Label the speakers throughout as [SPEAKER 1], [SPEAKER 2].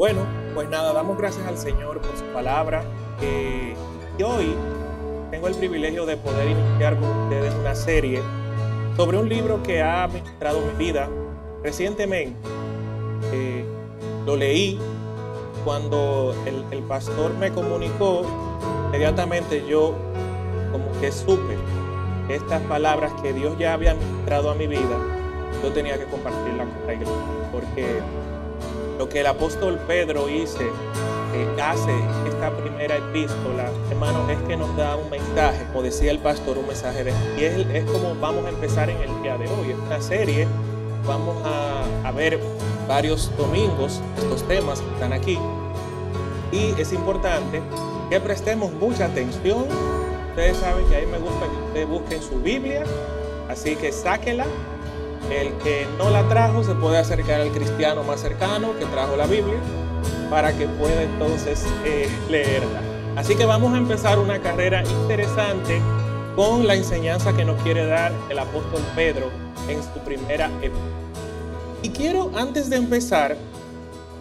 [SPEAKER 1] Bueno, pues nada, damos gracias al Señor por su palabra. Y hoy tengo el privilegio de poder iniciar con ustedes una serie sobre un libro que ha ministrado mi vida recientemente. Eh, lo leí cuando el, pastor me comunicó, inmediatamente yo como que supe estas palabras que Dios ya había ministrado a mi vida, yo tenía que compartirlas con la iglesia, porque lo que el apóstol Pedro hice, eh, hace esta primera epístola, hermanos, es que nos da un mensaje, como decía el pastor, un mensaje de... Y es, es como vamos a empezar en el día de hoy, es una serie, vamos a, a ver varios domingos estos temas que están aquí. Y es importante que prestemos mucha atención. Ustedes saben que a mí me gusta que ustedes busquen su Biblia, así que sáquela el que no la trajo se puede acercar al cristiano más cercano que trajo la Biblia para que pueda entonces eh, leerla. Así que vamos a empezar una carrera interesante con la enseñanza que nos quiere dar el apóstol Pedro en su primera época. Y quiero, antes de empezar,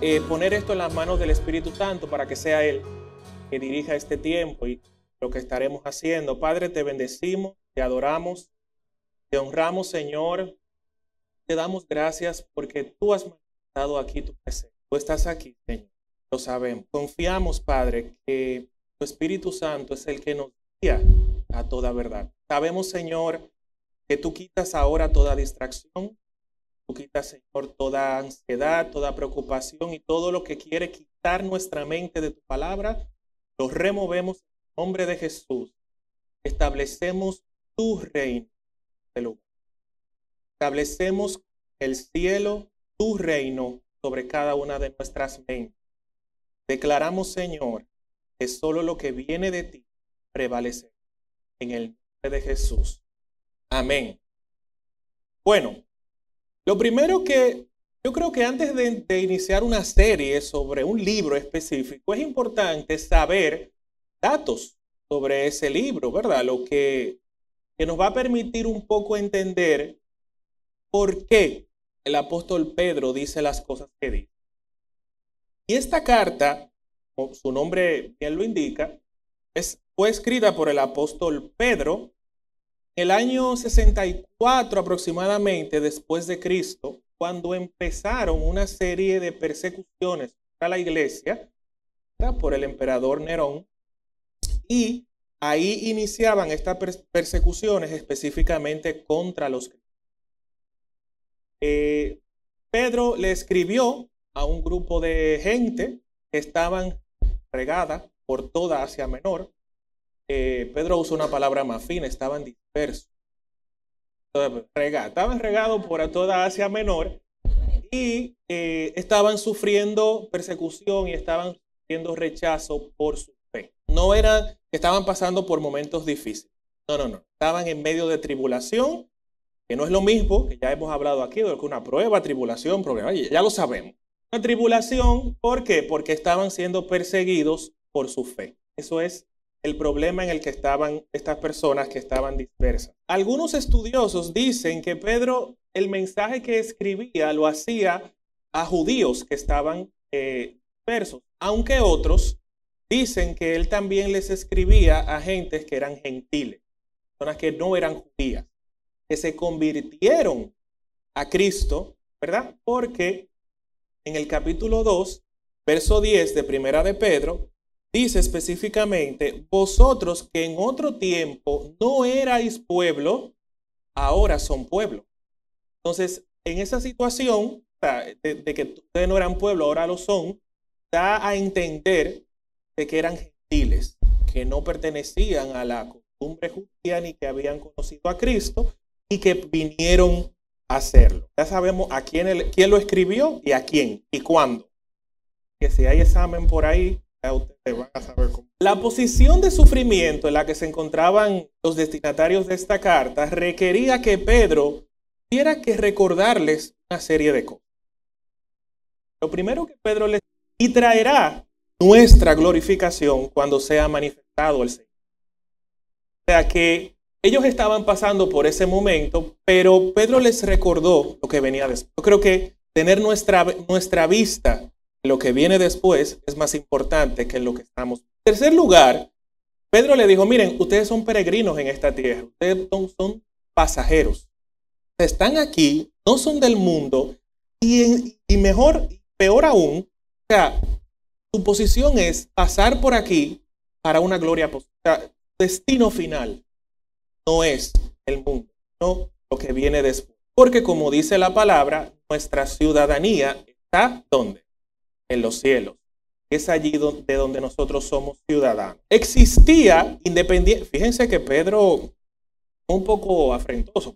[SPEAKER 1] eh, poner esto en las manos del Espíritu Santo para que sea Él que dirija este tiempo y lo que estaremos haciendo. Padre, te bendecimos, te adoramos, te honramos, Señor, te damos gracias porque tú has manifestado aquí tu presencia. Tú estás aquí, Señor. Lo sabemos. Confiamos, Padre, que tu Espíritu Santo es el que nos guía a toda verdad. Sabemos, Señor, que tú quitas ahora toda distracción. Tú quitas, Señor, toda ansiedad, toda preocupación y todo lo que quiere quitar nuestra mente de tu palabra. Lo removemos en nombre de Jesús. Establecemos tu reino de lugar establecemos el cielo, tu reino sobre cada una de nuestras mentes. Declaramos, Señor, que solo lo que viene de ti prevalece. En el nombre de Jesús. Amén. Bueno, lo primero que yo creo que antes de, de, iniciar una serie sobre un libro específico, es importante saber datos sobre ese libro, ¿verdad? Lo que, que nos va a permitir un poco entender por qué el apóstol Pedro dice las cosas que dice. Y esta carta, su nombre bien lo indica, fue escrita por el apóstol Pedro el año 64 aproximadamente después de Cristo, cuando empezaron una serie de persecuciones a la iglesia por el emperador Nerón. Y ahí iniciaban estas persecuciones específicamente contra los cristianos. Eh, Pedro le escribió a un grupo de gente que estaban regada por toda Asia Menor. Eh, Pedro usó una palabra más fina, estaban dispersos. estaban regados por toda Asia Menor y eh, estaban sufriendo persecución y estaban sufriendo rechazo por su fe. No eran que estaban pasando por momentos difíciles. No, no, no. Estaban en medio de tribulación que no es lo mismo, que ya hemos hablado aquí, de que una prueba, tribulación, problema, ya lo sabemos. Una tribulación, ¿por qué? Porque estaban siendo perseguidos por su fe. Eso es el problema en el que estaban estas personas que estaban dispersas. Algunos estudiosos dicen que Pedro, el mensaje que escribía, lo hacía a judíos que estaban eh, dispersos, aunque otros dicen que él también les escribía a gentes que eran gentiles, personas que no eran judías que se convirtieron a Cristo, ¿verdad? Porque en el capítulo 2, verso 10 de Primera de Pedro, dice específicamente, vosotros que en otro tiempo no erais pueblo, ahora son pueblo. Entonces, en esa situación de, de que ustedes no eran pueblo, ahora lo son, da a entender de que eran gentiles, que no pertenecían a la costumbre judía ni que habían conocido a Cristo, y que vinieron a hacerlo. Ya sabemos a quién, quién lo escribió y a quién y cuándo. Que si hay examen por ahí, ustedes van a saber cómo. La posición de sufrimiento en la que se encontraban los destinatarios de esta carta requería que Pedro tuviera que recordarles una serie de cosas. Lo primero que Pedro les y traerá nuestra glorificación cuando sea manifestado el Señor. O sea que ellos estaban pasando por ese momento, pero Pedro les recordó lo que venía después. Yo creo que tener nuestra, nuestra vista lo que viene después es más importante que lo que estamos. En tercer lugar, Pedro le dijo, miren, ustedes son peregrinos en esta tierra, ustedes son, pasajeros. Están aquí, no son del mundo y, y mejor, peor aún, o sea, su posición es pasar por aquí para una gloria. O sea, destino final no es el mundo, no lo que viene después. Porque como dice la palabra, nuestra ciudadanía está ¿dónde? En los cielos. Es allí de donde nosotros somos ciudadanos. Existía independiente. Fíjense que Pedro un poco afrentoso,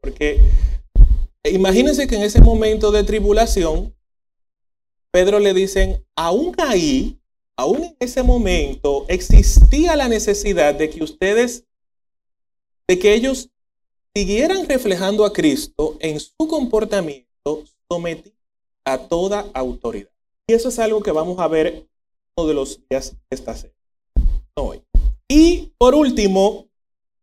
[SPEAKER 1] porque imagínense que en ese momento de tribulación, Pedro le dicen, aún ahí, aún en ese momento, existía la necesidad de que ustedes, de que ellos siguieran reflejando a Cristo en su comportamiento sometido a toda autoridad. Y eso es algo que vamos a ver uno de los días de esta serie. Hoy. Y por último,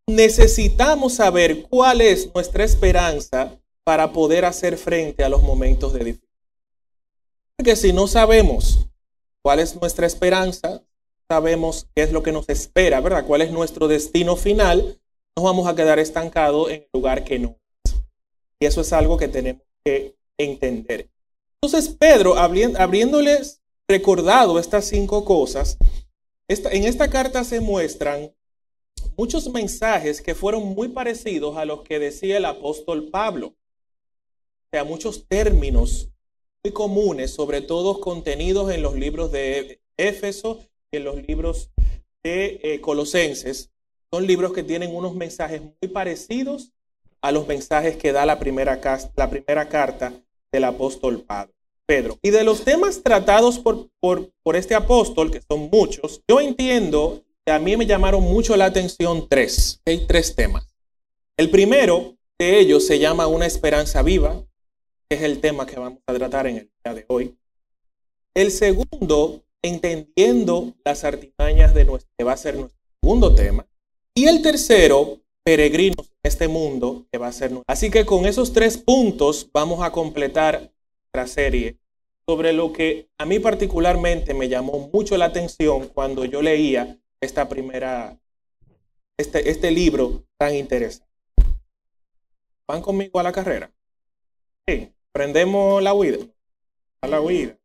[SPEAKER 1] necesitamos saber cuál es nuestra esperanza para poder hacer frente a los momentos de dificultad. Porque si no sabemos cuál es nuestra esperanza, sabemos qué es lo que nos espera, ¿verdad? ¿Cuál es nuestro destino final? Nos vamos a quedar estancados en el lugar que no es. Y eso es algo que tenemos que entender. Entonces, Pedro, abriéndoles recordado estas cinco cosas, en esta carta se muestran muchos mensajes que fueron muy parecidos a los que decía el apóstol Pablo. O sea, muchos términos muy comunes, sobre todo contenidos en los libros de Éfeso y en los libros de eh, Colosenses, son libros que tienen unos mensajes muy parecidos a los mensajes que da la primera, la primera carta del apóstol Pedro. Y de los temas tratados por, por, por este apóstol, que son muchos, yo entiendo que a mí me llamaron mucho la atención tres. Hay tres temas. El primero de ellos se llama Una esperanza viva, que es el tema que vamos a tratar en el día de hoy. El segundo, entendiendo las artimañas de nuestro, que va a ser nuestro segundo tema. Y el tercero, peregrinos en este mundo, que va a ser Así que con esos tres puntos vamos a completar la serie sobre lo que a mí particularmente me llamó mucho la atención cuando yo leía esta primera, este, este libro tan interesante. ¿Van conmigo a la carrera? Sí, prendemos la huida. A la huida.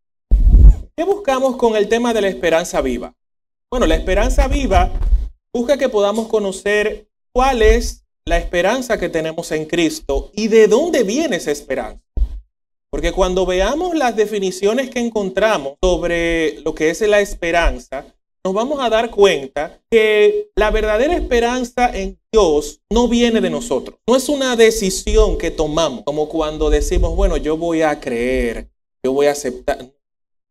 [SPEAKER 1] ¿Qué buscamos con el tema de la esperanza viva? Bueno, la esperanza viva busca que podamos conocer cuál es la esperanza que tenemos en Cristo y de dónde viene esa esperanza. Porque cuando veamos las definiciones que encontramos sobre lo que es la esperanza, nos vamos a dar cuenta que la verdadera esperanza en Dios no viene de nosotros. No es una decisión que tomamos, como cuando decimos, bueno, yo voy a creer, yo voy a aceptar.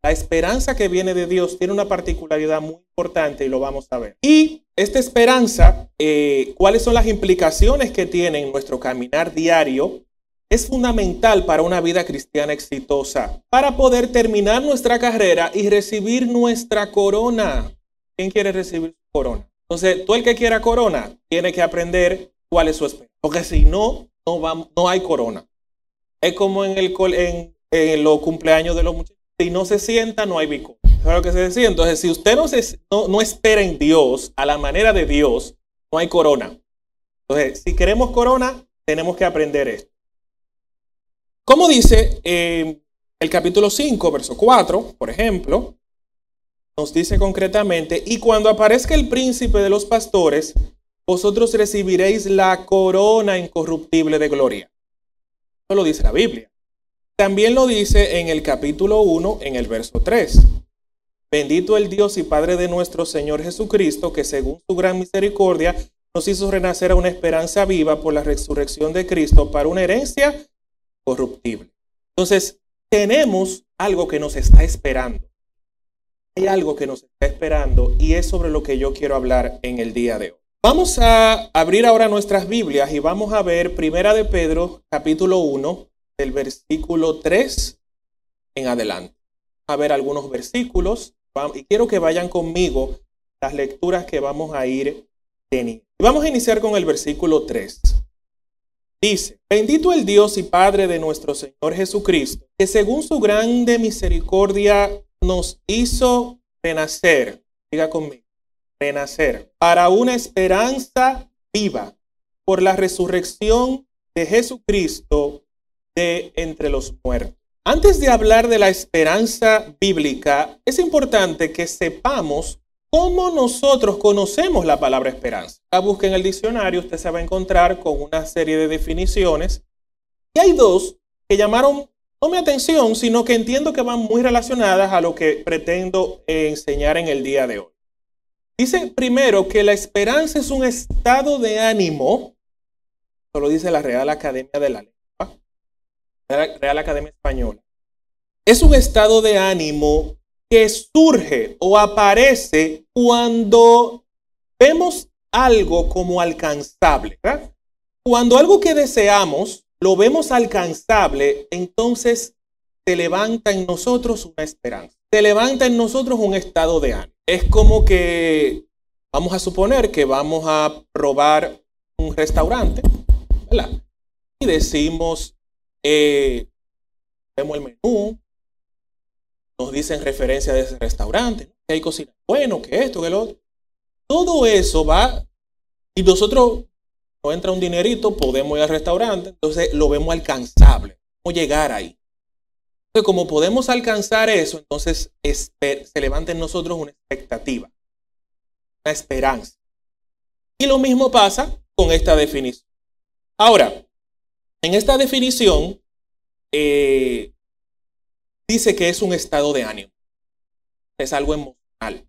[SPEAKER 1] La esperanza que viene de Dios tiene una particularidad muy importante y lo vamos a ver. Y esta esperanza, eh, cuáles son las implicaciones que tiene en nuestro caminar diario, es fundamental para una vida cristiana exitosa, para poder terminar nuestra carrera y recibir nuestra corona. ¿Quién quiere recibir su corona? Entonces, tú el que quiera corona, tiene que aprender cuál es su esperanza. Porque si no, no, no hay corona. Es como en, en los cumpleaños de los muchachos si no se sienta, no hay bico. ¿Sabes lo que se decía? Entonces, si usted no, se, no, espera en Dios, a la manera de Dios, no hay corona. Entonces, si queremos corona, tenemos que aprender esto. Como dice eh, el capítulo 5, verso 4, por ejemplo, nos dice concretamente, y cuando aparezca el príncipe de los pastores, vosotros recibiréis la corona incorruptible de gloria. Eso lo dice la Biblia. También lo dice en el capítulo 1, en el verso 3. Bendito el Dios y Padre de nuestro Señor Jesucristo, que según su gran misericordia nos hizo renacer a una esperanza viva por la resurrección de Cristo para una herencia corruptible. Entonces, tenemos algo que nos está esperando. Hay algo que nos está esperando y es sobre lo que yo quiero hablar en el día de hoy. Vamos a abrir ahora nuestras Biblias y vamos a ver Primera de Pedro, capítulo 1, del versículo 3 en adelante. A ver algunos versículos y quiero que vayan conmigo las lecturas que vamos a ir teniendo. Vamos a iniciar con el versículo 3. Dice, bendito el Dios y Padre de nuestro Señor Jesucristo, que según su grande misericordia nos hizo renacer, diga conmigo, renacer, para una esperanza viva por la resurrección de Jesucristo de entre los muertos. Antes de hablar de la esperanza bíblica, es importante que sepamos cómo nosotros conocemos la palabra esperanza. La busca en el diccionario, usted se va a encontrar con una serie de definiciones. Y hay dos que llamaron no mi atención, sino que entiendo que van muy relacionadas a lo que pretendo enseñar en el día de hoy. Dice primero que la esperanza es un estado de ánimo, eso lo dice la Real Academia de la Lengua, Real Academia Española. Es un estado de ánimo que surge o aparece cuando vemos algo como alcanzable. Cuando algo que deseamos lo vemos alcanzable, entonces se levanta en nosotros una esperanza. Se levanta en nosotros un estado de ánimo. Es como que vamos a suponer que vamos a probar un restaurante. Y decimos, eh, vemos el menú, nos dicen referencia de ese restaurante, hay cocina bueno, que esto, que lo otro. Todo eso va y nosotros no entra un dinerito, podemos ir al restaurante, entonces lo vemos alcanzable, cómo llegar ahí. Entonces, como podemos alcanzar eso, entonces se levanta en nosotros una expectativa, una esperanza. Y lo mismo pasa con esta definición. Ahora, en esta definición eh, dice que es un estado de ánimo, es algo emocional.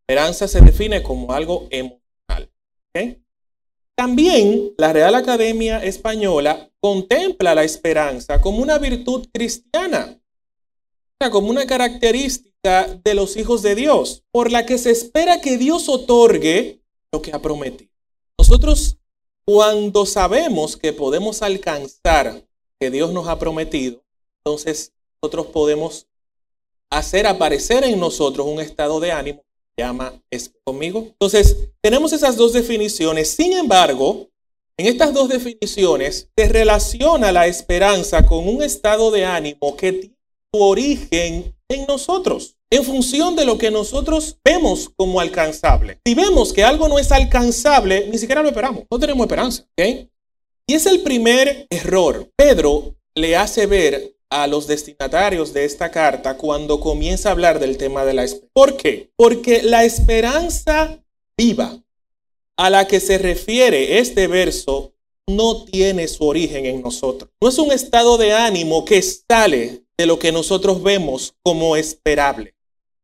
[SPEAKER 1] Esperanza se define como algo emocional. También la Real Academia Española contempla la esperanza como una virtud cristiana, como una característica de los hijos de Dios, por la que se espera que Dios otorgue lo que ha prometido. Nosotros, cuando sabemos que podemos alcanzar que Dios nos ha prometido, entonces nosotros podemos hacer aparecer en nosotros un estado de ánimo llama es conmigo. Entonces, tenemos esas dos definiciones. Sin embargo, en estas dos definiciones se relaciona la esperanza con un estado de ánimo que tiene su origen en nosotros, en función de lo que nosotros vemos como alcanzable. Si vemos que algo no es alcanzable, ni siquiera lo esperamos, no tenemos esperanza. Y es el primer error. Pedro le hace ver a los destinatarios de esta carta cuando comienza a hablar del tema de la esperanza. ¿Por qué? Porque la esperanza viva a la que se refiere este verso no tiene su origen en nosotros. No es un estado de ánimo que sale de lo que nosotros vemos como esperable,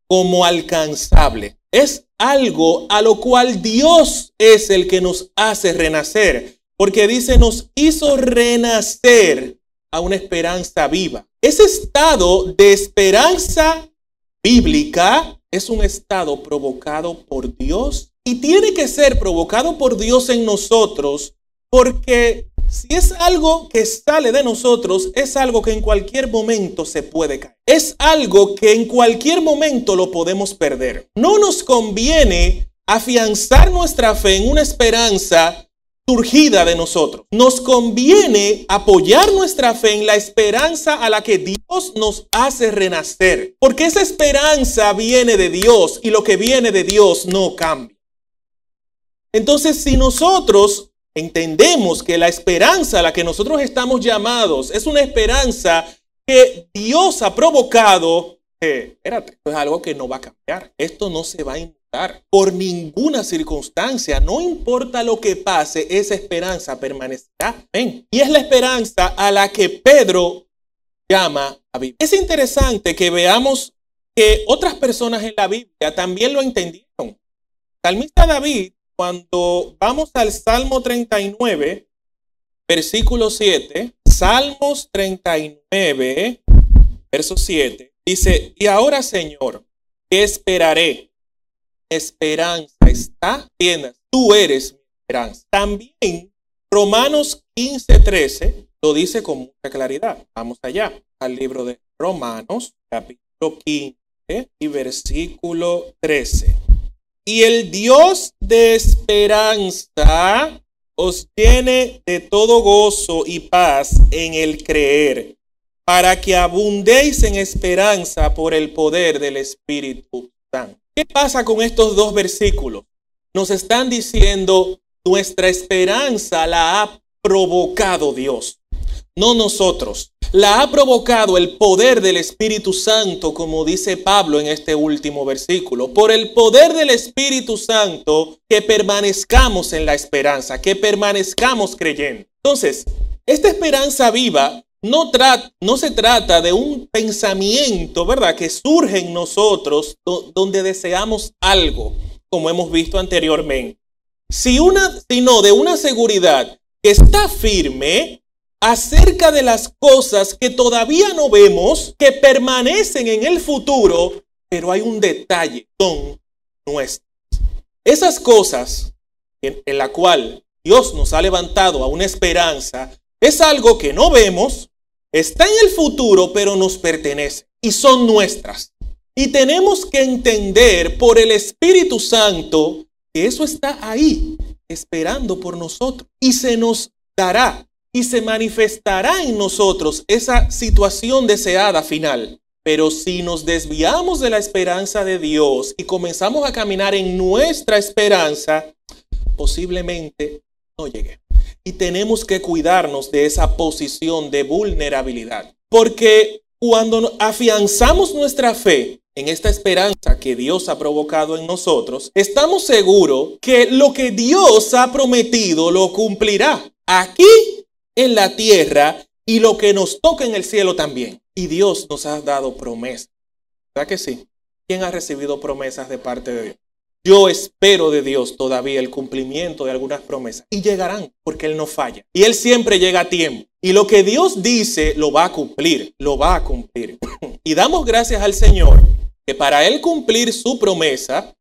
[SPEAKER 1] como alcanzable. Es algo a lo cual Dios es el que nos hace renacer, porque dice, nos hizo renacer a una esperanza viva. Ese estado de esperanza bíblica es un estado provocado por Dios y tiene que ser provocado por Dios en nosotros porque si es algo que sale de nosotros, es algo que en cualquier momento se puede caer. Es algo que en cualquier momento lo podemos perder. No nos conviene afianzar nuestra fe en una esperanza surgida de nosotros. Nos conviene apoyar nuestra fe en la esperanza a la que Dios nos hace renacer, porque esa esperanza viene de Dios y lo que viene de Dios no cambia. Entonces, si nosotros entendemos que la esperanza a la que nosotros estamos llamados es una esperanza que Dios ha provocado, espérate, esto es algo que no va a cambiar. Esto no se va a por ninguna circunstancia. No importa lo que pase, esa esperanza permanecerá. Y es la esperanza a la que Pedro llama a Biblia. Es interesante que veamos que otras personas en la Biblia también lo entendieron. Salmista David, cuando vamos al Salmo 39, versículo 7, Salmos 39, verso 7, dice, y ahora Señor, ¿qué esperaré? esperanza está, tienes, tú eres mi esperanza. También Romanos 15, 13 lo dice con mucha claridad. Vamos allá al libro de Romanos, capítulo 15 y versículo 13. Y el Dios de esperanza os llene de todo gozo y paz en el creer, para que abundéis en esperanza por el poder del Espíritu Santo. ¿Qué pasa con estos dos versículos? Nos están diciendo, nuestra esperanza la ha provocado Dios, no nosotros. La ha provocado el poder del Espíritu Santo, como dice Pablo en este último versículo. Por el poder del Espíritu Santo, que permanezcamos en la esperanza, que permanezcamos creyendo. Entonces, esta esperanza viva no, no, se trata de un pensamiento, ¿verdad?, que surge en nosotros donde deseamos algo, como hemos visto anteriormente. Si una, sino de una seguridad que está firme acerca de las cosas que todavía no vemos, que permanecen en el futuro, pero hay un detalle, son nuestras. Esas cosas en, en la cual Dios nos ha levantado a una esperanza, es algo que no vemos, está en el futuro, pero nos pertenece y son nuestras. Y tenemos que entender por el Espíritu Santo que eso está ahí, esperando por nosotros. Y se nos dará y se manifestará en nosotros esa situación deseada final. Pero si nos desviamos de la esperanza de Dios y comenzamos a caminar en nuestra esperanza, posiblemente no llegue. Y tenemos que cuidarnos de esa posición de vulnerabilidad. Porque cuando afianzamos nuestra fe en esta esperanza que Dios ha provocado en nosotros, estamos seguros que lo que Dios ha prometido lo cumplirá aquí en la tierra y lo que nos toca en el cielo también. Y Dios nos ha dado promesas. ¿Verdad que sí? ¿Quién ha recibido promesas de parte de Dios? Yo espero de Dios todavía el cumplimiento de algunas promesas. Y llegarán, porque Él no falla. Y Él siempre llega a tiempo. Y lo que Dios dice, lo va a cumplir. Lo va a cumplir. y damos gracias al Señor que para Él cumplir su promesa,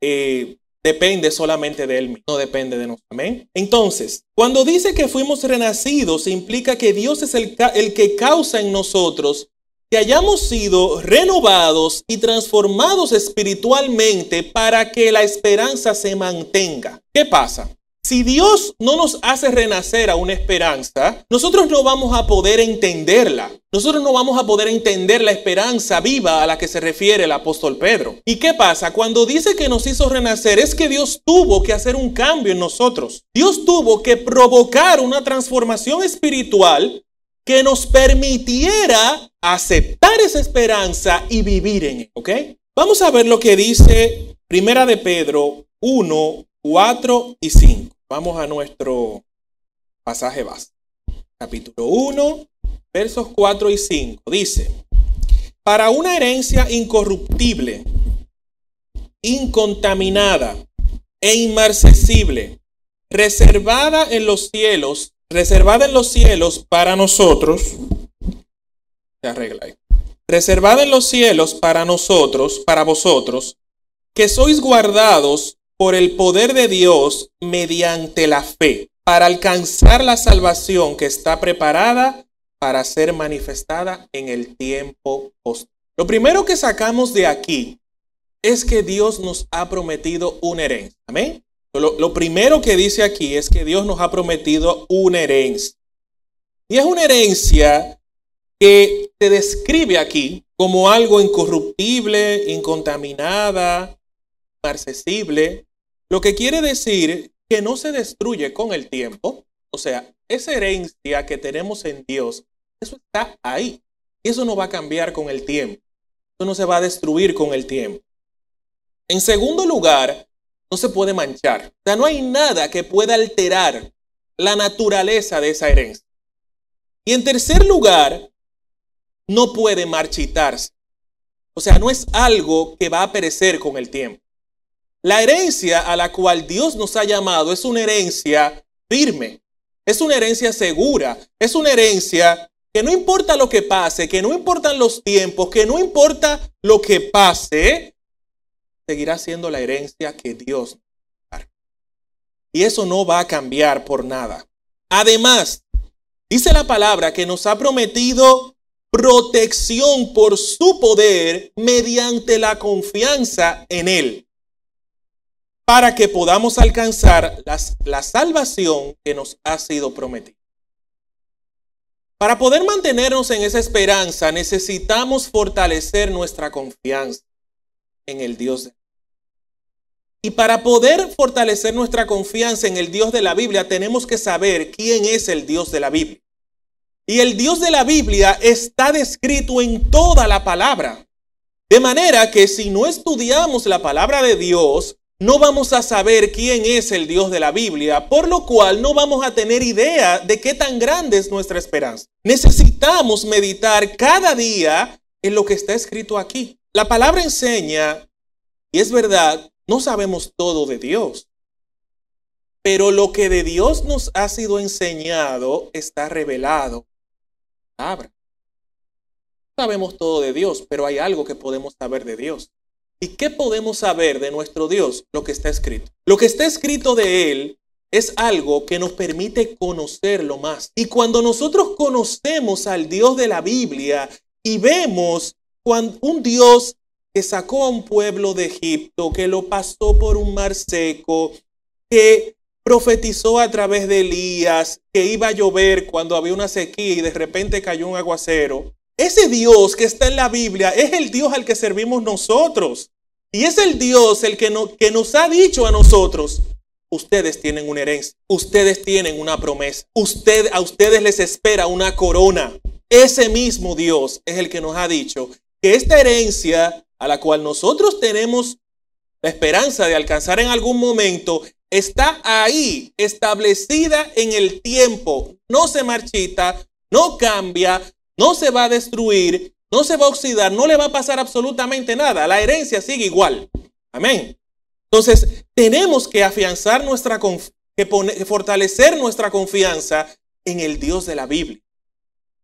[SPEAKER 1] eh, depende solamente de Él, no depende de nosotros. Amén. Entonces, cuando dice que fuimos renacidos, implica que Dios es el, el que causa en nosotros que hayamos sido renovados y transformados espiritualmente para que la esperanza se mantenga. ¿Qué pasa? Si Dios no nos hace renacer a una esperanza, nosotros no vamos a poder entenderla. Nosotros no vamos a poder entender la esperanza viva a la que se refiere el apóstol Pedro. ¿Y qué pasa? Cuando dice que nos hizo renacer es que Dios tuvo que hacer un cambio en nosotros. Dios tuvo que provocar una transformación espiritual que nos permitiera aceptar esa esperanza y vivir en ella. ¿Ok? Vamos a ver lo que dice Primera de Pedro 1, 4 y 5. Vamos a nuestro pasaje base. Capítulo 1, versos 4 y 5. Dice, para una herencia incorruptible, incontaminada e inmarcesible, reservada en los cielos, reservada en los cielos para nosotros, se arregla ahí, reservada en los cielos para nosotros, para vosotros, que sois guardados por el poder de Dios mediante la fe para alcanzar la salvación que está preparada para ser manifestada en el tiempo posterior. Lo primero que sacamos de aquí es que Dios nos ha prometido una herencia. Amén. Lo, primero que dice aquí es que Dios nos ha prometido una herencia. Y es una herencia que se describe aquí como algo incorruptible, incontaminada, accesible, lo que quiere decir que no se destruye con el tiempo. O sea, esa herencia que tenemos en Dios, eso está ahí. Y eso no va a cambiar con el tiempo. Eso no se va a destruir con el tiempo. En segundo lugar, no se puede manchar. O sea, no hay nada que pueda alterar la naturaleza de esa herencia. Y en tercer lugar, no puede marchitarse. O sea, no es algo que va a perecer con el tiempo. La herencia a la cual Dios nos ha llamado es una herencia firme, es una herencia segura, es una herencia que no importa lo que pase, que no importan los tiempos, que no importa lo que pase, seguirá siendo la herencia que Dios nos Y eso no va a cambiar por nada. Además, dice la palabra que nos ha prometido protección por su poder mediante la confianza en Él. Para que podamos alcanzar la salvación que nos ha sido prometida. Para poder mantenernos en esa esperanza necesitamos fortalecer nuestra confianza en el Dios de y para poder fortalecer nuestra confianza en el Dios de la Biblia, tenemos que saber quién es el Dios de la Biblia. Y el Dios de la Biblia está descrito en toda la palabra. De manera que si no estudiamos la palabra de Dios, no vamos a saber quién es el Dios de la Biblia, por lo cual no vamos a tener idea de qué tan grande es nuestra esperanza. Necesitamos meditar cada día en lo que está escrito aquí. La palabra enseña, y es verdad, no sabemos todo de Dios. Pero lo que de Dios nos ha sido enseñado está revelado. Abra. Sabemos todo de Dios, pero hay algo que podemos saber de Dios. ¿Y qué podemos saber de nuestro Dios? Lo que está escrito. Lo que está escrito de Él es algo que nos permite conocerlo más. Y cuando nosotros conocemos al Dios de la Biblia y vemos un Dios que sacó a un pueblo de Egipto, que lo pasó por un mar seco, que profetizó a través de Elías que iba a llover cuando había una sequía y de repente cayó un aguacero. Ese Dios que está en la Biblia es el Dios al que servimos nosotros. Y es el Dios el que, que nos ha dicho a nosotros, ustedes tienen una herencia, ustedes tienen una promesa, Usted, a ustedes les espera una corona. Ese mismo Dios es el que nos ha dicho que esta herencia a la cual nosotros tenemos la esperanza de alcanzar en algún momento, está ahí, establecida en el tiempo. No se marchita, no cambia, no se va a destruir, no se va a oxidar, no le va a pasar absolutamente nada. La herencia sigue igual. Amén. Entonces, tenemos que afianzar nuestra, que fortalecer nuestra confianza en el Dios de la Biblia.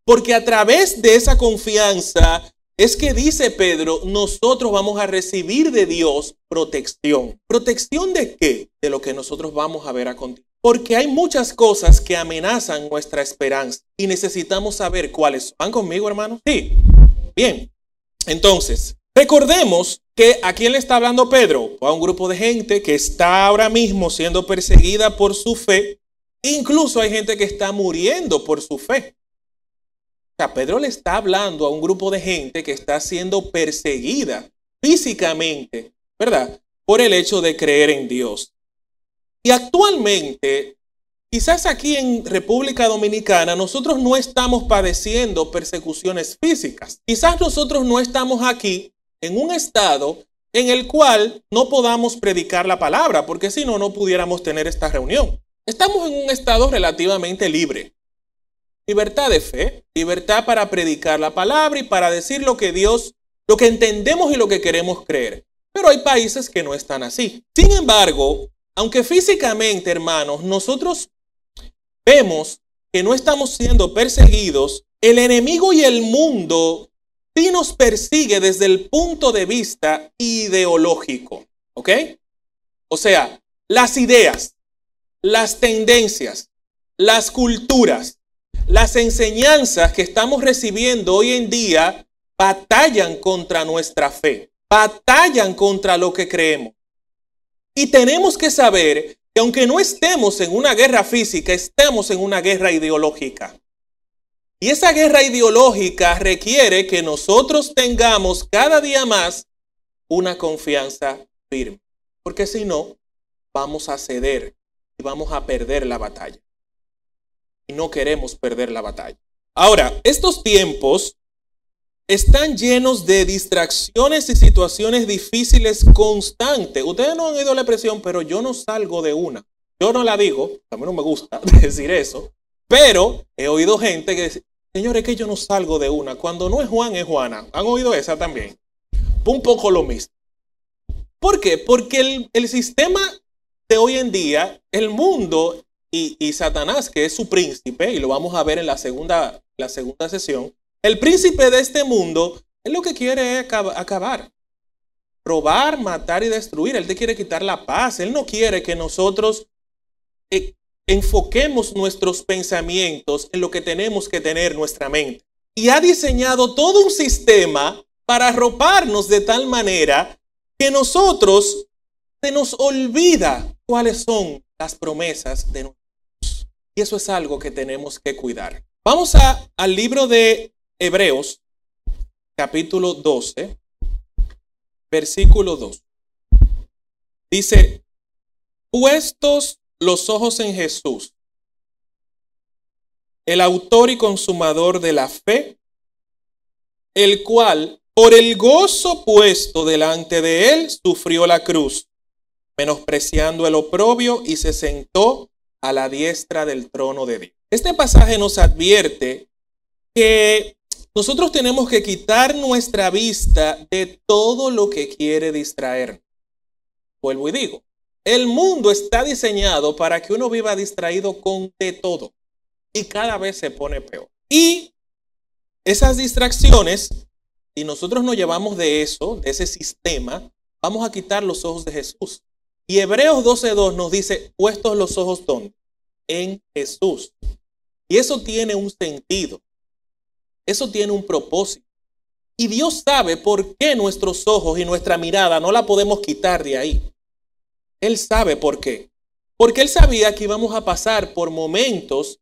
[SPEAKER 1] Porque a través de esa confianza es que dice Pedro, nosotros vamos a recibir de Dios protección. ¿Protección de qué? De lo que nosotros vamos a ver a continuación. Porque hay muchas cosas que amenazan nuestra esperanza y necesitamos saber cuáles. ¿Van conmigo, hermanos? Sí. Bien. Entonces, recordemos que a quién le está hablando Pedro? A un grupo de gente que está ahora mismo siendo perseguida por su fe. Incluso hay gente que está muriendo por su fe. Pedro le está hablando a un grupo de gente que está siendo perseguida físicamente, ¿verdad? Por el hecho de creer en Dios. Y actualmente, quizás aquí en República Dominicana, nosotros no estamos padeciendo persecuciones físicas. Quizás nosotros no estamos aquí en un estado en el cual no podamos predicar la palabra, porque si no, no pudiéramos tener esta reunión. Estamos en un estado relativamente libre. Libertad de fe, libertad para predicar la palabra y para decir lo que Dios, lo que entendemos y lo que queremos creer. Pero hay países que no están así. Sin embargo, aunque físicamente, hermanos, nosotros vemos que no estamos siendo perseguidos, el enemigo y el mundo sí nos persigue desde el punto de vista ideológico. ¿Ok? O sea, las ideas, las tendencias, las culturas, las enseñanzas que estamos recibiendo hoy en día batallan contra nuestra fe, batallan contra lo que creemos. Y tenemos que saber que aunque no estemos en una guerra física, estamos en una guerra ideológica. Y esa guerra ideológica requiere que nosotros tengamos cada día más una confianza firme. Porque si no, vamos a ceder y vamos a perder la batalla y no queremos perder la batalla. Ahora, estos tiempos están llenos de distracciones y situaciones difíciles constantes. Ustedes no han oído la expresión, pero yo no salgo de una. Yo no la digo, a mí no me gusta decir eso, pero he oído gente que dice, señores, que yo no salgo de una. Cuando no es Juan, es Juana. ¿Han oído esa también? Un poco lo mismo. ¿Por qué? Porque el, el sistema de hoy en día, el mundo y, Satanás, que es su príncipe, y lo vamos a ver en la segunda, la segunda sesión, el príncipe de este mundo, él lo que quiere acabar, robar, matar y destruir. Él te quiere quitar la paz. Él no quiere que nosotros eh, enfoquemos nuestros pensamientos en lo que tenemos que tener nuestra mente. Y ha diseñado todo un sistema para arroparnos de tal manera que nosotros se nos olvida cuáles son las promesas de Dios. Y eso es algo que tenemos que cuidar. Vamos al libro de Hebreos, capítulo 12, versículo 2. Dice, puestos los ojos en Jesús, el autor y consumador de la fe, el cual, por el gozo puesto delante de él, sufrió la cruz, menospreciando el oprobio y se sentó a la diestra del trono de Dios. Este pasaje nos advierte que nosotros tenemos que quitar nuestra vista de todo lo que quiere distraer. Vuelvo y digo, el mundo está diseñado para que uno viva distraído con de todo y cada vez se pone peor. Y esas distracciones, si nosotros nos llevamos de eso, de ese sistema, vamos a quitar los ojos de Jesús. Y Hebreos 12.2 nos dice, puestos los ojos ¿dónde? En Jesús. Y eso tiene un sentido. Eso tiene un propósito. Y Dios sabe por qué nuestros ojos y nuestra mirada no la podemos quitar de ahí. Él sabe por qué. Porque Él sabía que íbamos a pasar por momentos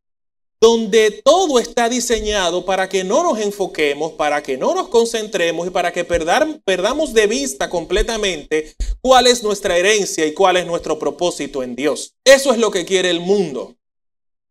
[SPEAKER 1] donde todo está diseñado para que no nos enfoquemos, para que no nos concentremos y para que perdamos de vista completamente cuál es nuestra herencia y cuál es nuestro propósito en Dios. Eso es lo que quiere el mundo.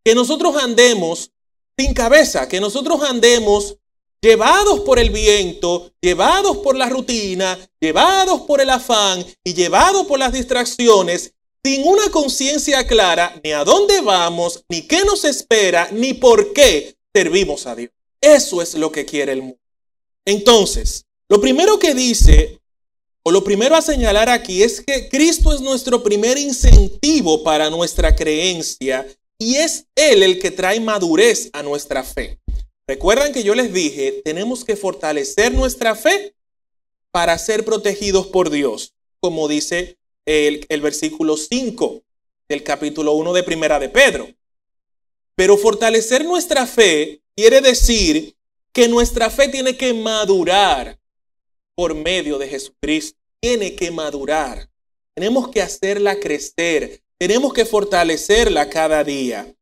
[SPEAKER 1] Que nosotros andemos sin cabeza, que nosotros andemos llevados por el viento, llevados por la rutina, llevados por el afán y llevados por las distracciones sin una conciencia clara ni a dónde vamos, ni qué nos espera, ni por qué servimos a Dios. Eso es lo que quiere el mundo. Entonces, lo primero que dice, o lo primero a señalar aquí, es que Cristo es nuestro primer incentivo para nuestra creencia y es Él el que trae madurez a nuestra fe. Recuerdan que yo les dije, tenemos que fortalecer nuestra fe para ser protegidos por Dios, como dice el, versículo 5 del capítulo 1 de Primera de Pedro. Pero fortalecer nuestra fe quiere decir que nuestra fe tiene que madurar por medio de Jesucristo. Tiene que madurar. Tenemos que hacerla crecer. Tenemos que fortalecerla cada día.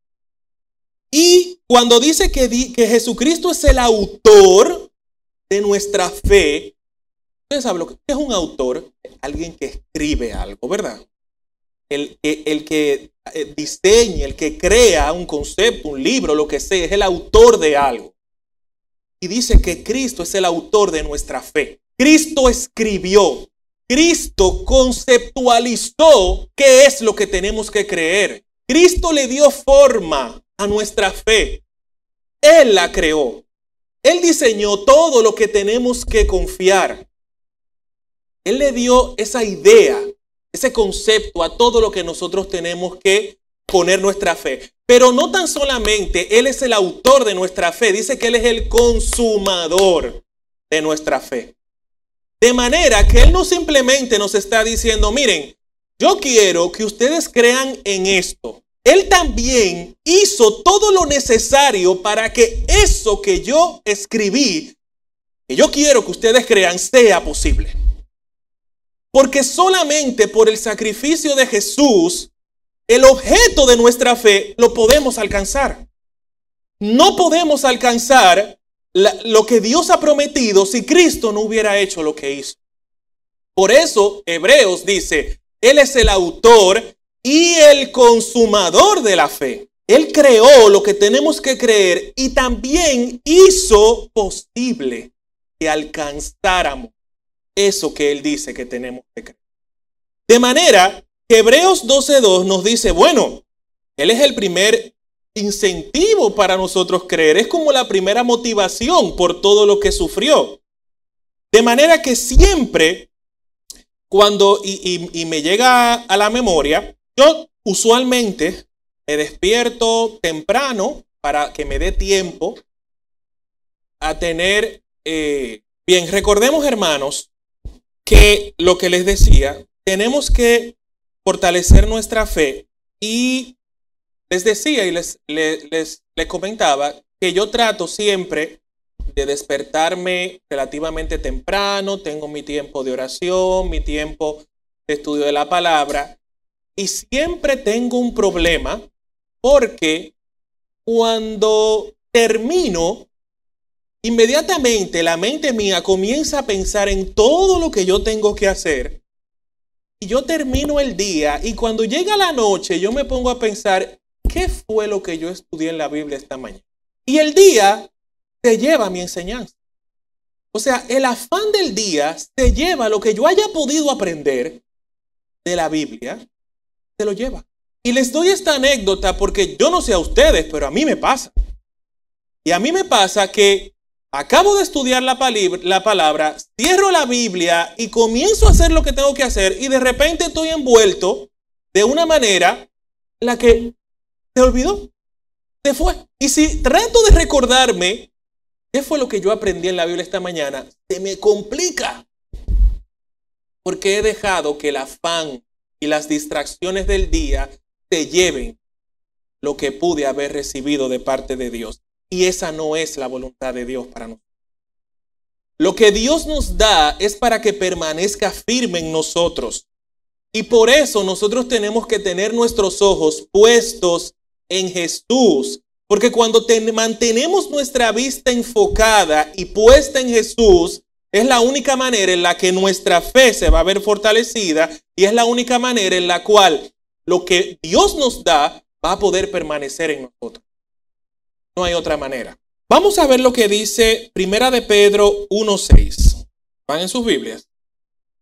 [SPEAKER 1] Y cuando dice que, que Jesucristo es el autor de nuestra fe, Ustedes que es un autor, alguien que escribe algo, ¿verdad? El, el que eh, diseña, el que crea un concepto, un libro, lo que sea, es el autor de algo. Y dice que Cristo es el autor de nuestra fe. Cristo escribió, Cristo conceptualizó qué es lo que tenemos que creer. Cristo le dio forma a nuestra fe. Él la creó. Él diseñó todo lo que tenemos que confiar. Él le dio esa idea, ese concepto a todo lo que nosotros tenemos que poner nuestra fe. Pero no tan solamente Él es el autor de nuestra fe, dice que Él es el consumador de nuestra fe. De manera que Él no simplemente nos está diciendo, miren, yo quiero que ustedes crean en esto. Él también hizo todo lo necesario para que eso que yo escribí, que yo quiero que ustedes crean, sea posible. Porque solamente por el sacrificio de Jesús, el objeto de nuestra fe lo podemos alcanzar. No podemos alcanzar lo que Dios ha prometido si Cristo no hubiera hecho lo que hizo. Por eso Hebreos dice, Él es el autor y el consumador de la fe. Él creó lo que tenemos que creer y también hizo posible que alcanzáramos eso que Él dice que tenemos que creer. De manera que Hebreos 12.2 nos dice, bueno, Él es el primer incentivo para nosotros creer, es como la primera motivación por todo lo que sufrió. De manera que siempre, cuando, y, y me llega a la memoria, yo usualmente me despierto temprano para que me dé tiempo a tener... Eh, bien, recordemos hermanos que lo que les decía, tenemos que fortalecer nuestra fe y les decía y les, les, les, comentaba que yo trato siempre de despertarme relativamente temprano, tengo mi tiempo de oración, mi tiempo de estudio de la palabra y siempre tengo un problema porque cuando termino, inmediatamente la mente mía comienza a pensar en todo lo que yo tengo que hacer. Y yo termino el día y cuando llega la noche yo me pongo a pensar, ¿qué fue lo que yo estudié en la Biblia esta mañana? Y el día te lleva a mi enseñanza. O sea, el afán del día te lleva a lo que yo haya podido aprender de la Biblia, te lo lleva. Y les doy esta anécdota porque yo no sé a ustedes, pero a mí me pasa. Y a mí me pasa que acabo de estudiar la, la palabra, cierro la Biblia y comienzo a hacer lo que tengo que hacer y de repente estoy envuelto de una manera en la que se olvidó, se fue. Y si trato de recordarme qué fue lo que yo aprendí en la Biblia esta mañana, se me complica. Porque he dejado que el afán y las distracciones del día te lleven lo que pude haber recibido de parte de Dios. Y esa no es la voluntad de Dios para nosotros. Lo que Dios nos da es para que permanezca firme en nosotros. Y por eso nosotros tenemos que tener nuestros ojos puestos en Jesús. Porque cuando mantenemos nuestra vista enfocada y puesta en Jesús, es la única manera en la que nuestra fe se va a ver fortalecida y es la única manera en la cual lo que Dios nos da va a poder permanecer en nosotros. No hay otra manera. Vamos a ver lo que dice Primera de Pedro 1.6. Van en sus Biblias.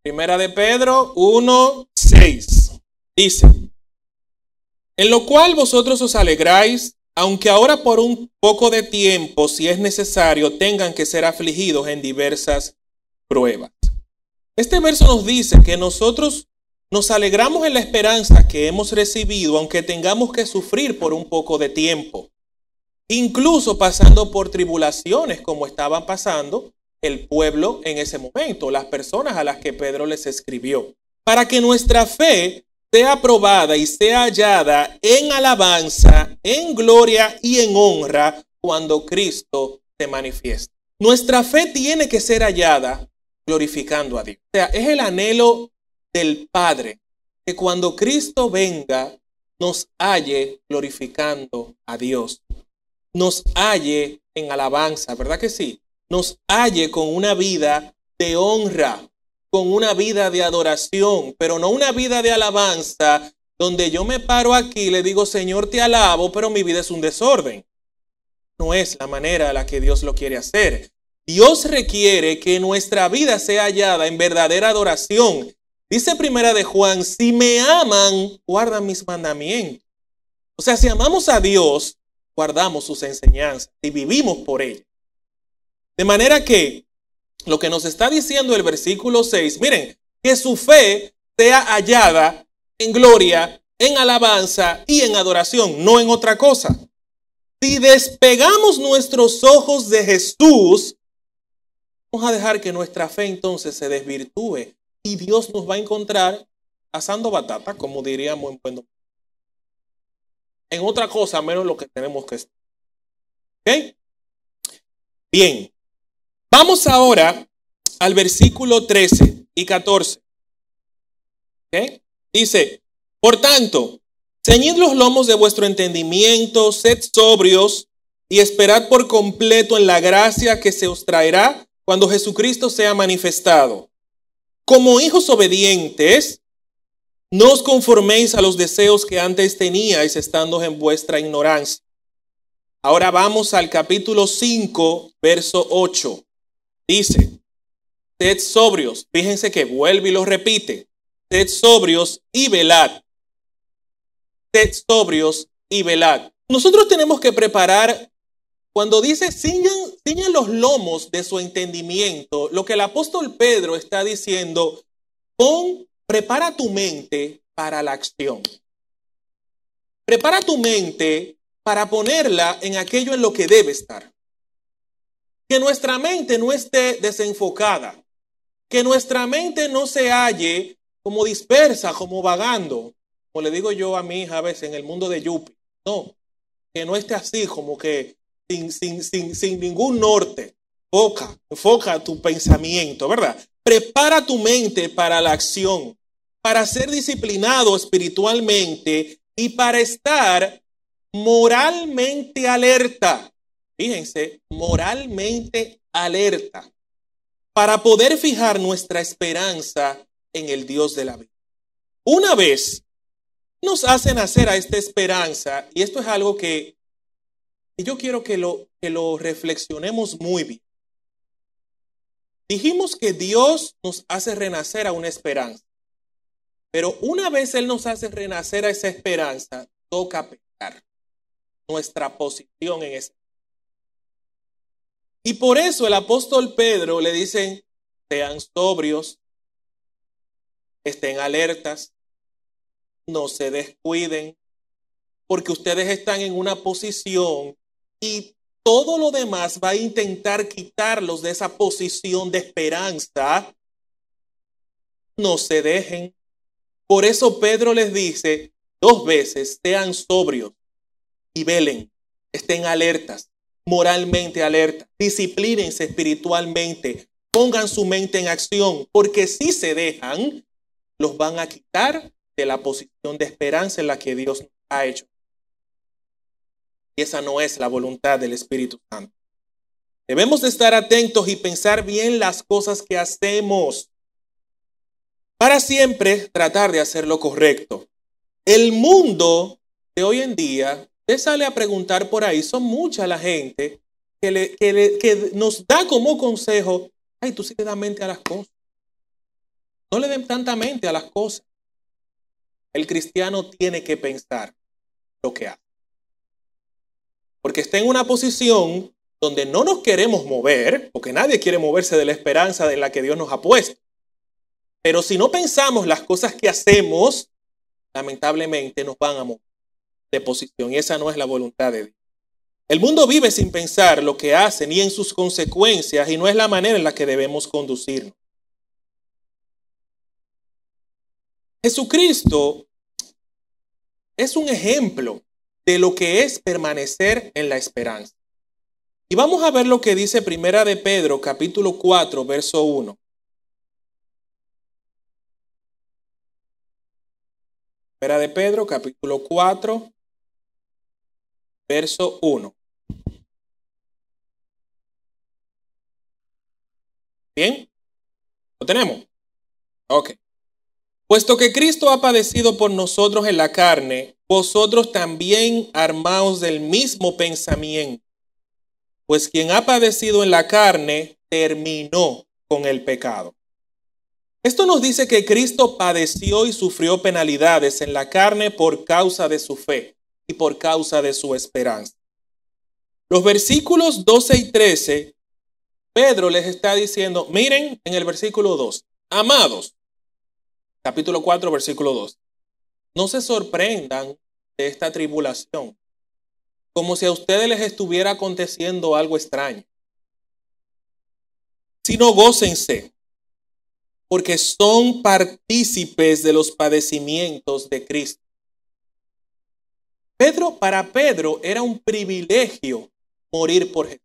[SPEAKER 1] Primera de Pedro 1.6. Dice, en lo cual vosotros os alegráis, aunque ahora por un poco de tiempo, si es necesario, tengan que ser afligidos en diversas pruebas. Este verso nos dice que nosotros nos alegramos en la esperanza que hemos recibido, aunque tengamos que sufrir por un poco de tiempo, incluso pasando por tribulaciones como estaban pasando el pueblo en ese momento, las personas a las que Pedro les escribió, para que nuestra fe sea probada y sea hallada en alabanza, en gloria y en honra cuando Cristo se manifieste. Nuestra fe tiene que ser hallada glorificando a Dios. O sea, es el anhelo del Padre, que cuando Cristo venga nos halle glorificando a Dios, nos halle en alabanza, ¿verdad que sí? Nos halle con una vida de honra, con una vida de adoración, pero no una vida de alabanza donde yo me paro aquí y le digo, Señor, te alabo, pero mi vida es un desorden. No es la manera a la que Dios lo quiere hacer. Dios requiere que nuestra vida sea hallada en verdadera adoración, Dice primera de Juan, si me aman, guardan mis mandamientos. O sea, si amamos a Dios, guardamos sus enseñanzas y vivimos por ellas. De manera que lo que nos está diciendo el versículo 6, miren, que su fe sea hallada en gloria, en alabanza y en adoración, no en otra cosa. Si despegamos nuestros ojos de Jesús, vamos a dejar que nuestra fe entonces se desvirtúe y Dios nos va a encontrar asando batata, como diríamos en buen En otra cosa menos lo que tenemos que estar. ¿Ok? Bien. Vamos ahora al versículo 13 y 14. ¿Ok? Dice, por tanto, ceñid los lomos de vuestro entendimiento, sed sobrios y esperad por completo en la gracia que se os traerá cuando Jesucristo sea manifestado. Como hijos obedientes, no os conforméis a los deseos que antes teníais estando en vuestra ignorancia. Ahora vamos al capítulo 5, verso 8. Dice, sed sobrios. Fíjense que vuelve y lo repite. Sed sobrios y velad. Sed sobrios y velad. Nosotros tenemos que preparar cuando dice, ciñan, los lomos de su entendimiento, lo que el apóstol Pedro está diciendo, pon, prepara tu mente para la acción. Prepara tu mente para ponerla en aquello en lo que debe estar. Que nuestra mente no esté desenfocada. Que nuestra mente no se halle como dispersa, como vagando. Como le digo yo a mi hija a veces en el mundo de Yupi. No, que no esté así como que sin, sin, sin, sin ningún norte. Enfoca, enfoca tu pensamiento, ¿verdad? Prepara tu mente para la acción, para ser disciplinado espiritualmente y para estar moralmente alerta. Fíjense, moralmente alerta para poder fijar nuestra esperanza en el Dios de la vida. Una vez nos hacen hacer a esta esperanza, y esto es algo que yo quiero que lo, que lo reflexionemos muy bien. Dijimos que Dios nos hace renacer a una esperanza, pero una vez Él nos hace renacer a esa esperanza, toca pensar nuestra posición en esa. Y por eso el apóstol Pedro le dicen, sean sobrios, estén alertas, no se descuiden, porque ustedes están en una posición y todo lo demás va a intentar quitarlos de esa posición de esperanza. No se dejen. Por eso Pedro les dice dos veces, sean sobrios y velen, estén alertas, moralmente alertas, disciplínense espiritualmente, pongan su mente en acción, porque si se dejan, los van a quitar de la posición de esperanza en la que Dios ha hecho. Y esa no es la voluntad del Espíritu Santo. Debemos de estar atentos y pensar bien las cosas que hacemos para siempre tratar de hacer lo correcto. El mundo de hoy en día, usted sale a preguntar por ahí, son mucha la gente que, le, que, que nos da como consejo, ay, tú sí le das mente a las cosas. No le den tanta mente a las cosas. El cristiano tiene que pensar lo que hace porque está en una posición donde no nos queremos mover, porque nadie quiere moverse de la esperanza en la que Dios nos ha puesto. Pero si no pensamos las cosas que hacemos, lamentablemente nos van a mover de posición y esa no es la voluntad de Dios. El mundo vive sin pensar lo que hace ni en sus consecuencias y no es la manera en la que debemos conducirnos. Jesucristo es un ejemplo de lo que es permanecer en la esperanza. Y vamos a ver lo que dice Primera de Pedro, capítulo 4, verso 1. Primera de Pedro, capítulo 4, verso 1. ¿Bien? ¿Lo tenemos? Ok. Puesto que Cristo ha padecido por nosotros en la carne, vosotros también armaos del mismo pensamiento, pues quien ha padecido en la carne terminó con el pecado. Esto nos dice que Cristo padeció y sufrió penalidades en la carne por causa de su fe y por causa de su esperanza. Los versículos 12 y 13, Pedro les está diciendo, miren en el versículo 2, amados, capítulo 4, versículo 2, no se sorprendan de esta tribulación, como si a ustedes les estuviera aconteciendo algo extraño, sino gócense, porque son partícipes de los padecimientos de Cristo. Pedro, para Pedro era un privilegio morir por Jesús.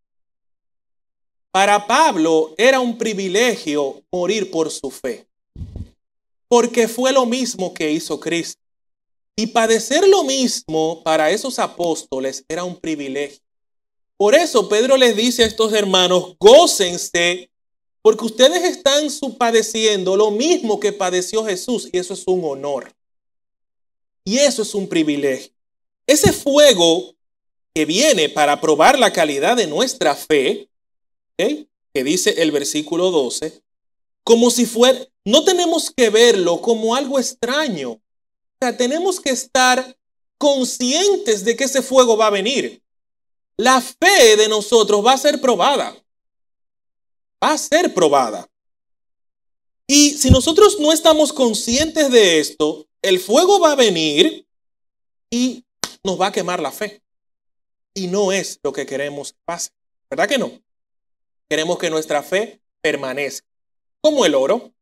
[SPEAKER 1] Para Pablo era un privilegio morir por su fe, porque fue lo mismo que hizo Cristo. Y padecer lo mismo para esos apóstoles era un privilegio. Por eso Pedro les dice a estos hermanos, gócense, porque ustedes están padeciendo lo mismo que padeció Jesús, y eso es un honor. Y eso es un privilegio. Ese fuego que viene para probar la calidad de nuestra fe, que dice el versículo 12, como si fuera, no tenemos que verlo como algo extraño, tenemos que estar conscientes de que ese fuego va a venir. La fe de nosotros va a ser probada. Va a ser probada. Y si nosotros no estamos conscientes de esto, el fuego va a venir y nos va a quemar la fe. Y no es lo que queremos que pase. ¿Verdad que no? Queremos que nuestra fe permanezca. Como el oro.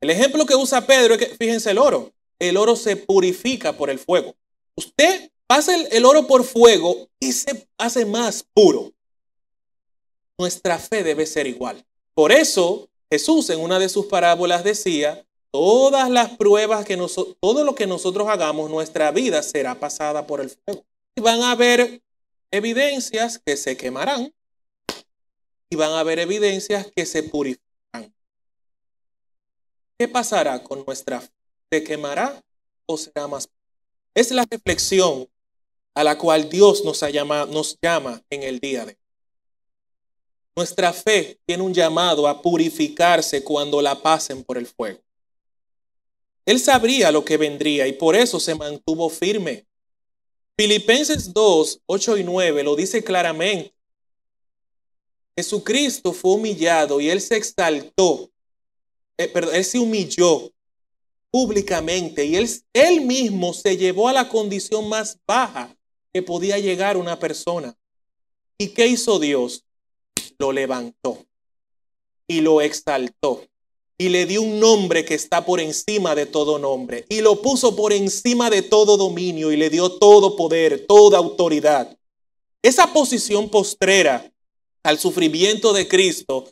[SPEAKER 1] El ejemplo que usa Pedro es que, fíjense el oro el oro se purifica por el fuego. Usted pasa el, oro por fuego y se hace más puro. Nuestra fe debe ser igual. Por eso Jesús en una de sus parábolas decía, todas las pruebas que nosotros, todo lo que nosotros hagamos, nuestra vida será pasada por el fuego. Y van a haber evidencias que se quemarán y van a haber evidencias que se purificarán. ¿Qué pasará con nuestra fe? ¿Se quemará o será más? Es la reflexión a la cual Dios nos, llama, nos llama en el día de hoy. Nuestra fe tiene un llamado a purificarse cuando la pasen por el fuego. Él sabría lo que vendría y por eso se mantuvo firme. Filipenses 2, 8 y 9 lo dice claramente. Jesucristo fue humillado y él se exaltó, eh, perdón, él se humilló públicamente y él, él mismo se llevó a la condición más baja que podía llegar una persona. ¿Y qué hizo Dios? Lo levantó y lo exaltó y le dio un nombre que está por encima de todo nombre y lo puso por encima de todo dominio y le dio todo poder, toda autoridad. Esa posición postrera al sufrimiento de Cristo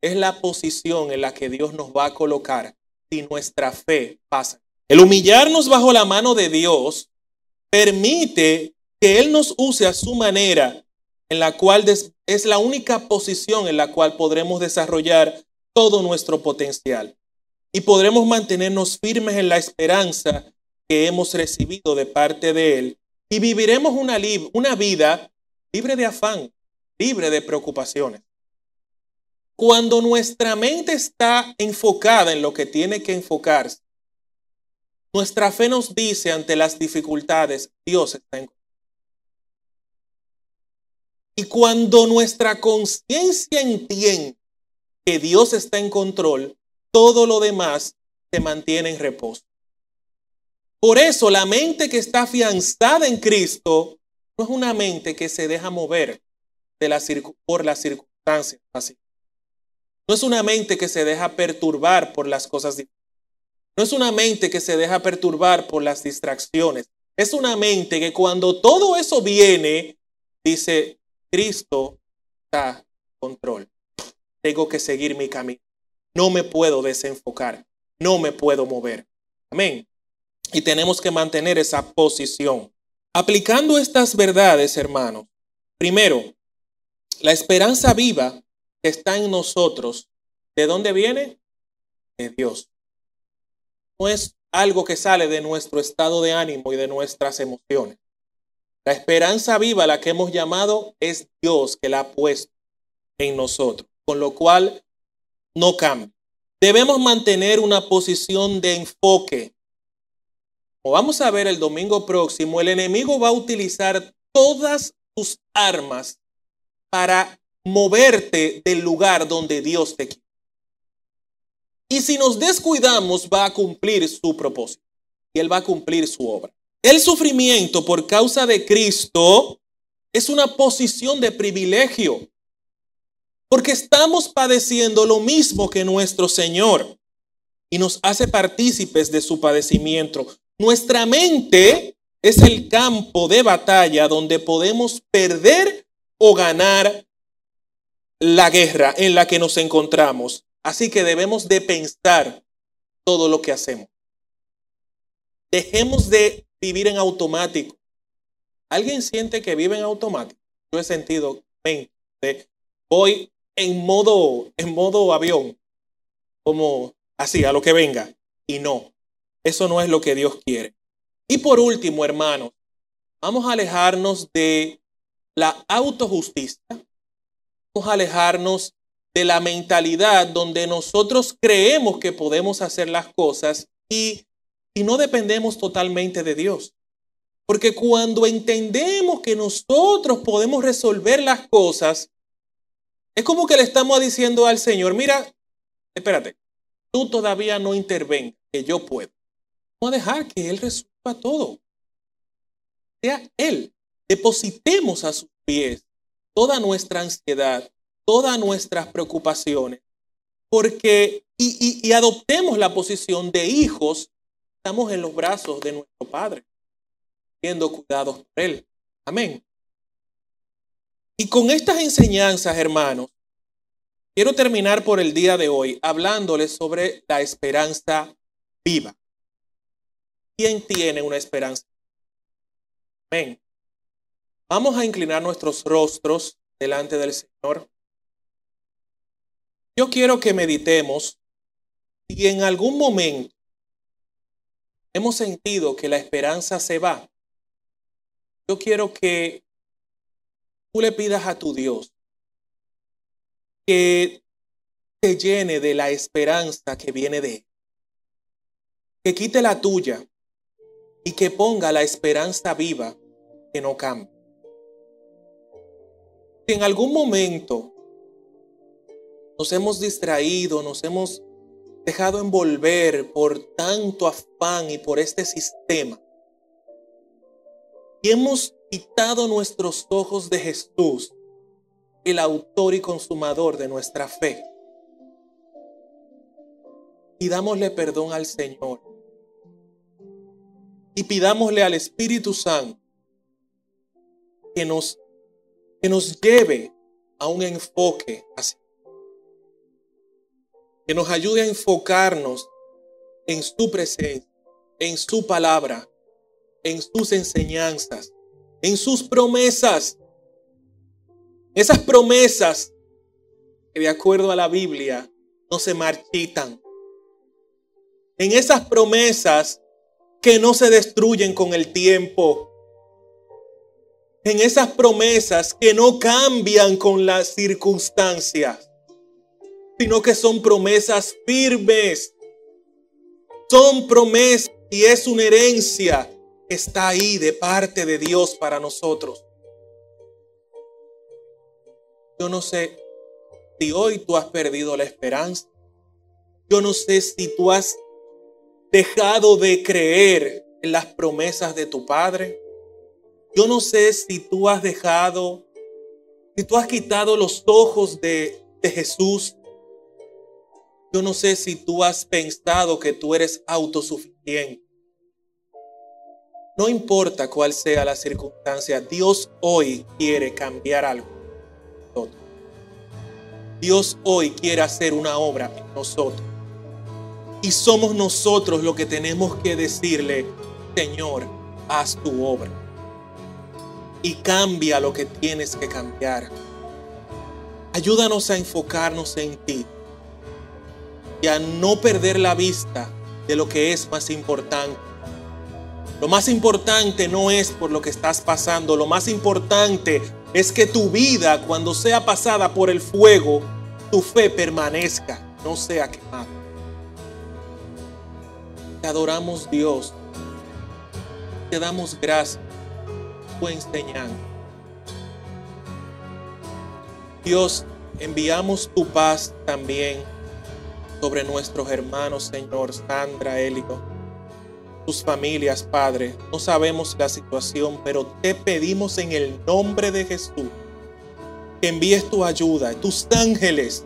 [SPEAKER 1] es la posición en la que Dios nos va a colocar si nuestra fe pasa. El humillarnos bajo la mano de Dios permite que Él nos use a su manera, en la cual es la única posición en la cual podremos desarrollar todo nuestro potencial y podremos mantenernos firmes en la esperanza que hemos recibido de parte de Él y viviremos una, una vida libre de afán, libre de preocupaciones. Cuando nuestra mente está enfocada en lo que tiene que enfocarse, nuestra fe nos dice ante las dificultades, Dios está en y cuando nuestra conciencia entiende que Dios está en control, todo lo demás se mantiene en reposo. Por eso la mente que está afianzada en Cristo no es una mente que se deja mover de la por las circunstancias. Así. No es una mente que se deja perturbar por las cosas No es una mente que se deja perturbar por las distracciones. Es una mente que cuando todo eso viene, dice, Cristo está en control. Tengo que seguir mi camino. No me puedo desenfocar. No me puedo mover. Amén. Y tenemos que mantener esa posición. Aplicando estas verdades, hermanos. Primero, la esperanza viva que está en nosotros, ¿de dónde viene? De Dios. No es algo que sale de nuestro estado de ánimo y de nuestras emociones. La esperanza viva, la que hemos llamado, es Dios que la ha puesto en nosotros, con lo cual no cambia. Debemos mantener una posición de enfoque. Como vamos a ver el domingo próximo, el enemigo va a utilizar todas sus armas para moverte del lugar donde Dios te quiere. Y si nos descuidamos, va a cumplir su propósito y Él va a cumplir su obra. El sufrimiento por causa de Cristo es una posición de privilegio, porque estamos padeciendo lo mismo que nuestro Señor y nos hace partícipes de su padecimiento. Nuestra mente es el campo de batalla donde podemos perder o ganar la guerra en la que nos encontramos. Así que debemos de pensar todo lo que hacemos. Dejemos de vivir en automático. ¿Alguien siente que vive en automático? Yo he sentido, ven, voy en modo, en modo avión, como así, a lo que venga. Y no, eso no es lo que Dios quiere. Y por último, hermanos, vamos a alejarnos de la autojusticia. Vamos a alejarnos de la mentalidad donde nosotros creemos que podemos hacer las cosas y y no dependemos totalmente de Dios. Porque cuando entendemos que nosotros podemos resolver las cosas, es como que le estamos diciendo al Señor, mira, espérate, tú todavía no intervengas, que yo puedo. Vamos a dejar que Él resuelva todo. Sea Él. Depositemos a sus pies toda nuestra ansiedad, todas nuestras preocupaciones, porque y, y adoptemos la posición de hijos estamos en los brazos de nuestro Padre, siendo cuidados por Él. Amén. Y con estas enseñanzas, hermanos, quiero terminar por el día de hoy hablándoles sobre la esperanza viva. ¿Quién tiene una esperanza? Amén. Vamos a inclinar nuestros rostros delante del Señor. Yo quiero que meditemos si en algún momento hemos sentido que la esperanza se va. Yo quiero que tú le pidas a tu Dios que te llene de la esperanza que viene de. Que quite la tuya y que ponga la esperanza viva que no cambia. Si en algún momento nos hemos distraído, nos hemos dejado envolver por tanto afán y por este sistema, y hemos quitado nuestros ojos de Jesús, el autor y consumador de nuestra fe. Pidámosle perdón al Señor y pidámosle al Espíritu Santo que nos, que nos lleve a un enfoque así. Que nos ayude a enfocarnos en su presencia, en su palabra, en sus enseñanzas, en sus promesas. Esas promesas que de acuerdo a la Biblia no se marchitan. En esas promesas que no se destruyen con el tiempo. En esas promesas que no cambian con las circunstancias, sino que son promesas firmes. Son promesas y es una herencia está ahí de parte de Dios para nosotros. Yo no sé si hoy tú has perdido la esperanza. Yo no sé si tú has dejado de creer en las promesas de tu Padre. Yo no sé si tú has dejado, si tú has quitado los ojos de, Jesús. Yo no sé si tú has pensado que tú eres autosuficiente. No importa cuál sea la circunstancia, Dios hoy quiere cambiar algo. Dios hoy quiere hacer una obra en nosotros. Y somos nosotros los que tenemos que decirle, Señor, haz tu obra. Y cambia lo que tienes que cambiar. Ayúdanos a enfocarnos en ti y a no perder la vista de lo que es más importante. Lo más importante no es por lo que estás pasando, lo más importante es que tu vida, cuando sea pasada por el fuego, tu fe permanezca, no sea quemada. Te adoramos Dios. Te damos gracias. Tu enseñanza. Dios, enviamos tu paz también sobre nuestros hermanos, Señor, Sandra, Élito, tus familias, Padre. No sabemos la situación, pero te pedimos en el nombre de Jesús que envíes tu ayuda, tus ángeles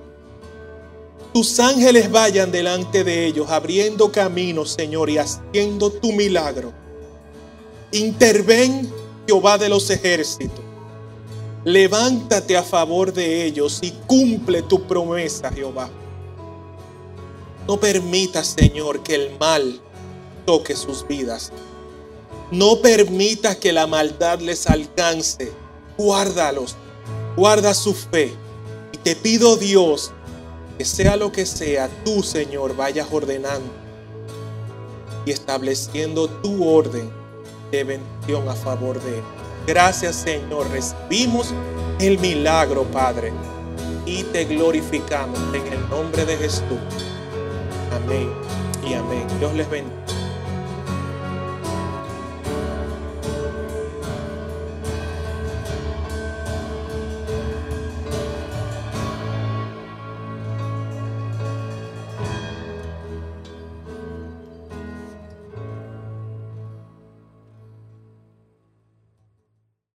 [SPEAKER 1] tus ángeles vayan delante de ellos, abriendo caminos, Señor, y haciendo tu milagro. Interven, Jehová de los ejércitos. Levántate a favor de ellos y cumple tu promesa, Jehová. No permitas, Señor, que el mal toque sus vidas. No permitas que la maldad les alcance. Guárdalos. Guarda su fe. Y te pido, Dios, que sea lo que sea, tú, Señor, vayas ordenando y estableciendo tu orden de bendición a favor de él. Gracias, Señor. Recibimos el milagro, Padre, y te glorificamos en el nombre de Jesús. Amén y amén. Dios les bendiga.